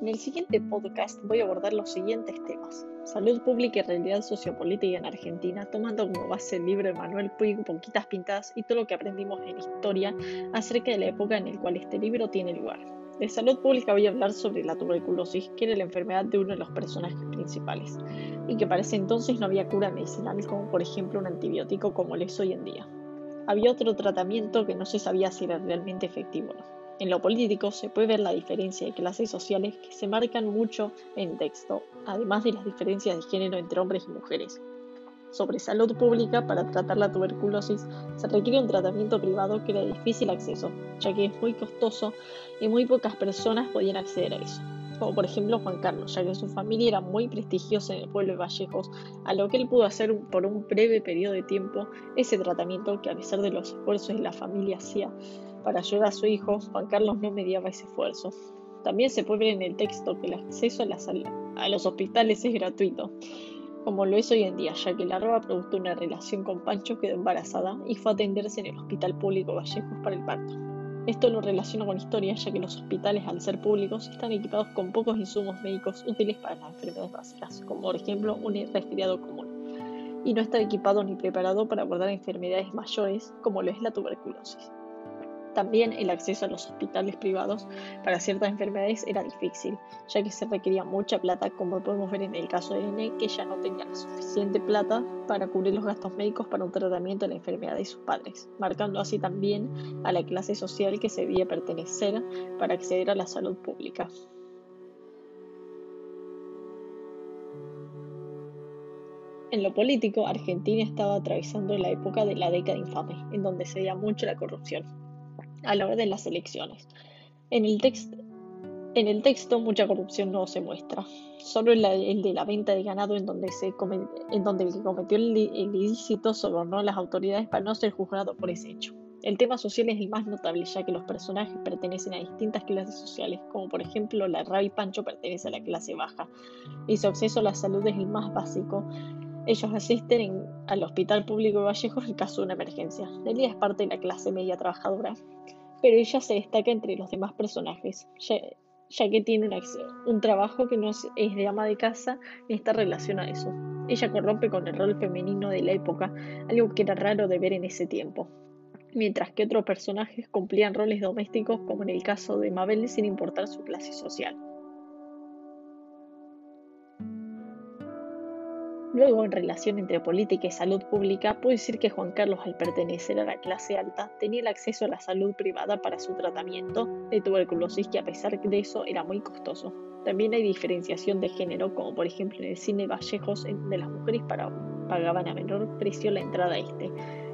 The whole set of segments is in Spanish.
En el siguiente podcast voy a abordar los siguientes temas. Salud pública y realidad sociopolítica en Argentina, tomando como base el libro de Manuel Puig, Poquitas Pintadas y todo lo que aprendimos en historia acerca de la época en la cual este libro tiene lugar. De salud pública voy a hablar sobre la tuberculosis, que era la enfermedad de uno de los personajes principales, y que para ese entonces no había cura medicinal como por ejemplo un antibiótico como lo es hoy en día. Había otro tratamiento que no se sabía si era realmente efectivo o no. En lo político se puede ver la diferencia de clases sociales que se marcan mucho en texto, además de las diferencias de género entre hombres y mujeres. Sobre salud pública, para tratar la tuberculosis se requiere un tratamiento privado que era de difícil acceso, ya que es muy costoso y muy pocas personas podían acceder a eso como por ejemplo Juan Carlos, ya que su familia era muy prestigiosa en el pueblo de Vallejos, a lo que él pudo hacer por un breve periodo de tiempo ese tratamiento que a pesar de los esfuerzos de la familia hacía para ayudar a su hijo, Juan Carlos no mediaba ese esfuerzo. También se puede ver en el texto que el acceso a, los hospitales es gratuito, como lo es hoy en día, ya que la roba produjo una relación con Pancho, quedó embarazada y fue a atenderse en el Hospital Público Vallejos para el parto. Esto lo relaciono con historia, ya que los hospitales, al ser públicos, están equipados con pocos insumos médicos útiles para las enfermedades básicas, como por ejemplo un resfriado común, y no está equipado ni preparado para abordar enfermedades mayores como lo es la tuberculosis. También el acceso a los hospitales privados para ciertas enfermedades era difícil, ya que se requería mucha plata, como podemos ver en el caso de N, que ya no tenía la suficiente plata para cubrir los gastos médicos para un tratamiento de la enfermedad de sus padres, marcando así también a la clase social que se debía pertenecer para acceder a la salud pública. En lo político, Argentina estaba atravesando la época de la década infame, en donde se veía mucho la corrupción a la hora de las elecciones. En el, en el texto mucha corrupción no se muestra, solo el, de la venta de ganado en donde, se en donde el que cometió el, ilícito sobornó a las autoridades para no ser juzgado por ese hecho. El tema social es el más notable, ya que los personajes pertenecen a distintas clases sociales, como por ejemplo la Rabi Pancho pertenece a la clase baja, y su acceso a la salud es el más básico. Ellos asisten al Hospital Público de Vallejos en caso de una emergencia. Delia es parte de la clase media trabajadora, pero ella se destaca entre los demás personajes, ya, que tiene un, trabajo que no es, de ama de casa y está relacionado a eso. Ella corrompe con el rol femenino de la época, algo que era raro de ver en ese tiempo. Mientras que otros personajes cumplían roles domésticos, como en el caso de Mabel, sin importar su clase social. Luego, en relación entre política y salud pública, puedo decir que Juan Carlos, al pertenecer a la clase alta, tenía el acceso a la salud privada para su tratamiento de tuberculosis, que a pesar de eso era muy costoso. También hay diferenciación de género, como por ejemplo en el cine Vallejos, donde las mujeres pagaban a menor precio la entrada a este,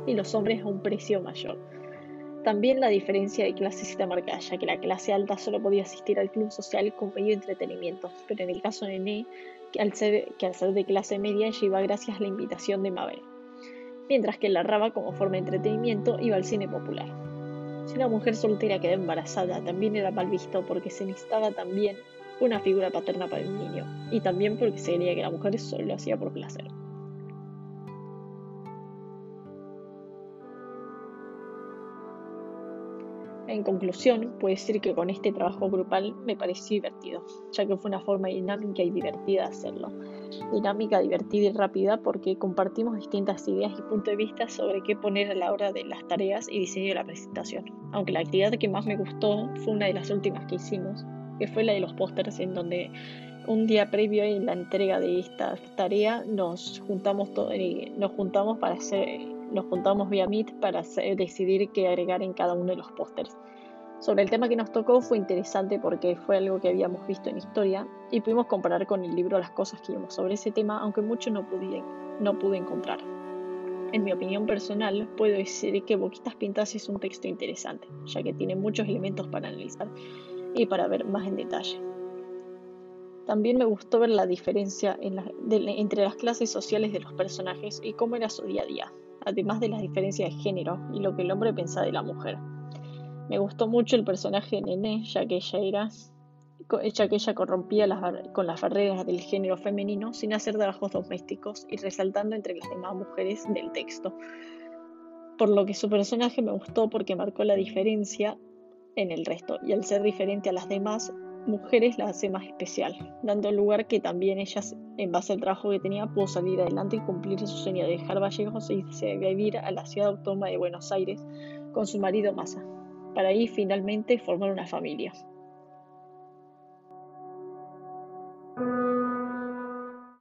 y los hombres a un precio mayor. También la diferencia de clases está marcada, ya que la clase alta solo podía asistir al club social con medio de entretenimiento, pero en el caso de Nene al, ser, que al ser de clase media ella iba gracias a la invitación de Mabel, mientras que la raba como forma de entretenimiento iba al cine popular. Si una mujer soltera quedaba embarazada también era mal visto porque se necesitaba también una figura paterna para el niño, y también porque se creía que la mujer solo lo hacía por placer. En conclusión, puedo decir que con este trabajo grupal me pareció divertido, ya que fue una forma dinámica y divertida de hacerlo. Dinámica, divertida y rápida porque compartimos distintas ideas y puntos de vista sobre qué poner a la hora de las tareas y diseño de la presentación. Aunque la actividad que más me gustó fue una de las últimas que hicimos, que fue la de los pósters, en donde un día previo a la entrega de esta tarea nos juntamos, eh, nos juntamos para hacer nos juntamos vía Meet para decidir qué agregar en cada uno de los pósters. Sobre el tema que nos tocó fue interesante porque fue algo que habíamos visto en historia y pudimos comparar con el libro las cosas que vimos sobre ese tema, aunque mucho no pude, no pude encontrar. En mi opinión personal, puedo decir que Boquitas Pintas es un texto interesante, ya que tiene muchos elementos para analizar y para ver más en detalle. También me gustó ver la diferencia entre las clases sociales de los personajes y cómo era su día a día, además de las diferencias de género y lo que el hombre pensaba de la mujer. Me gustó mucho el personaje de Nené, ya que ella era ya que ella corrompía con las barreras del género femenino sin hacer trabajos domésticos y resaltando entre las demás mujeres del texto. Por lo que su personaje me gustó porque marcó la diferencia en el resto y al ser diferente a las demás mujeres la hace más especial, dando lugar que también ellas, en base al trabajo que tenía, pudo salir adelante y cumplir su sueño de dejar Vallejos e irse a vivir a la ciudad autónoma de Buenos Aires con su marido Massa, para ahí finalmente formar una familia.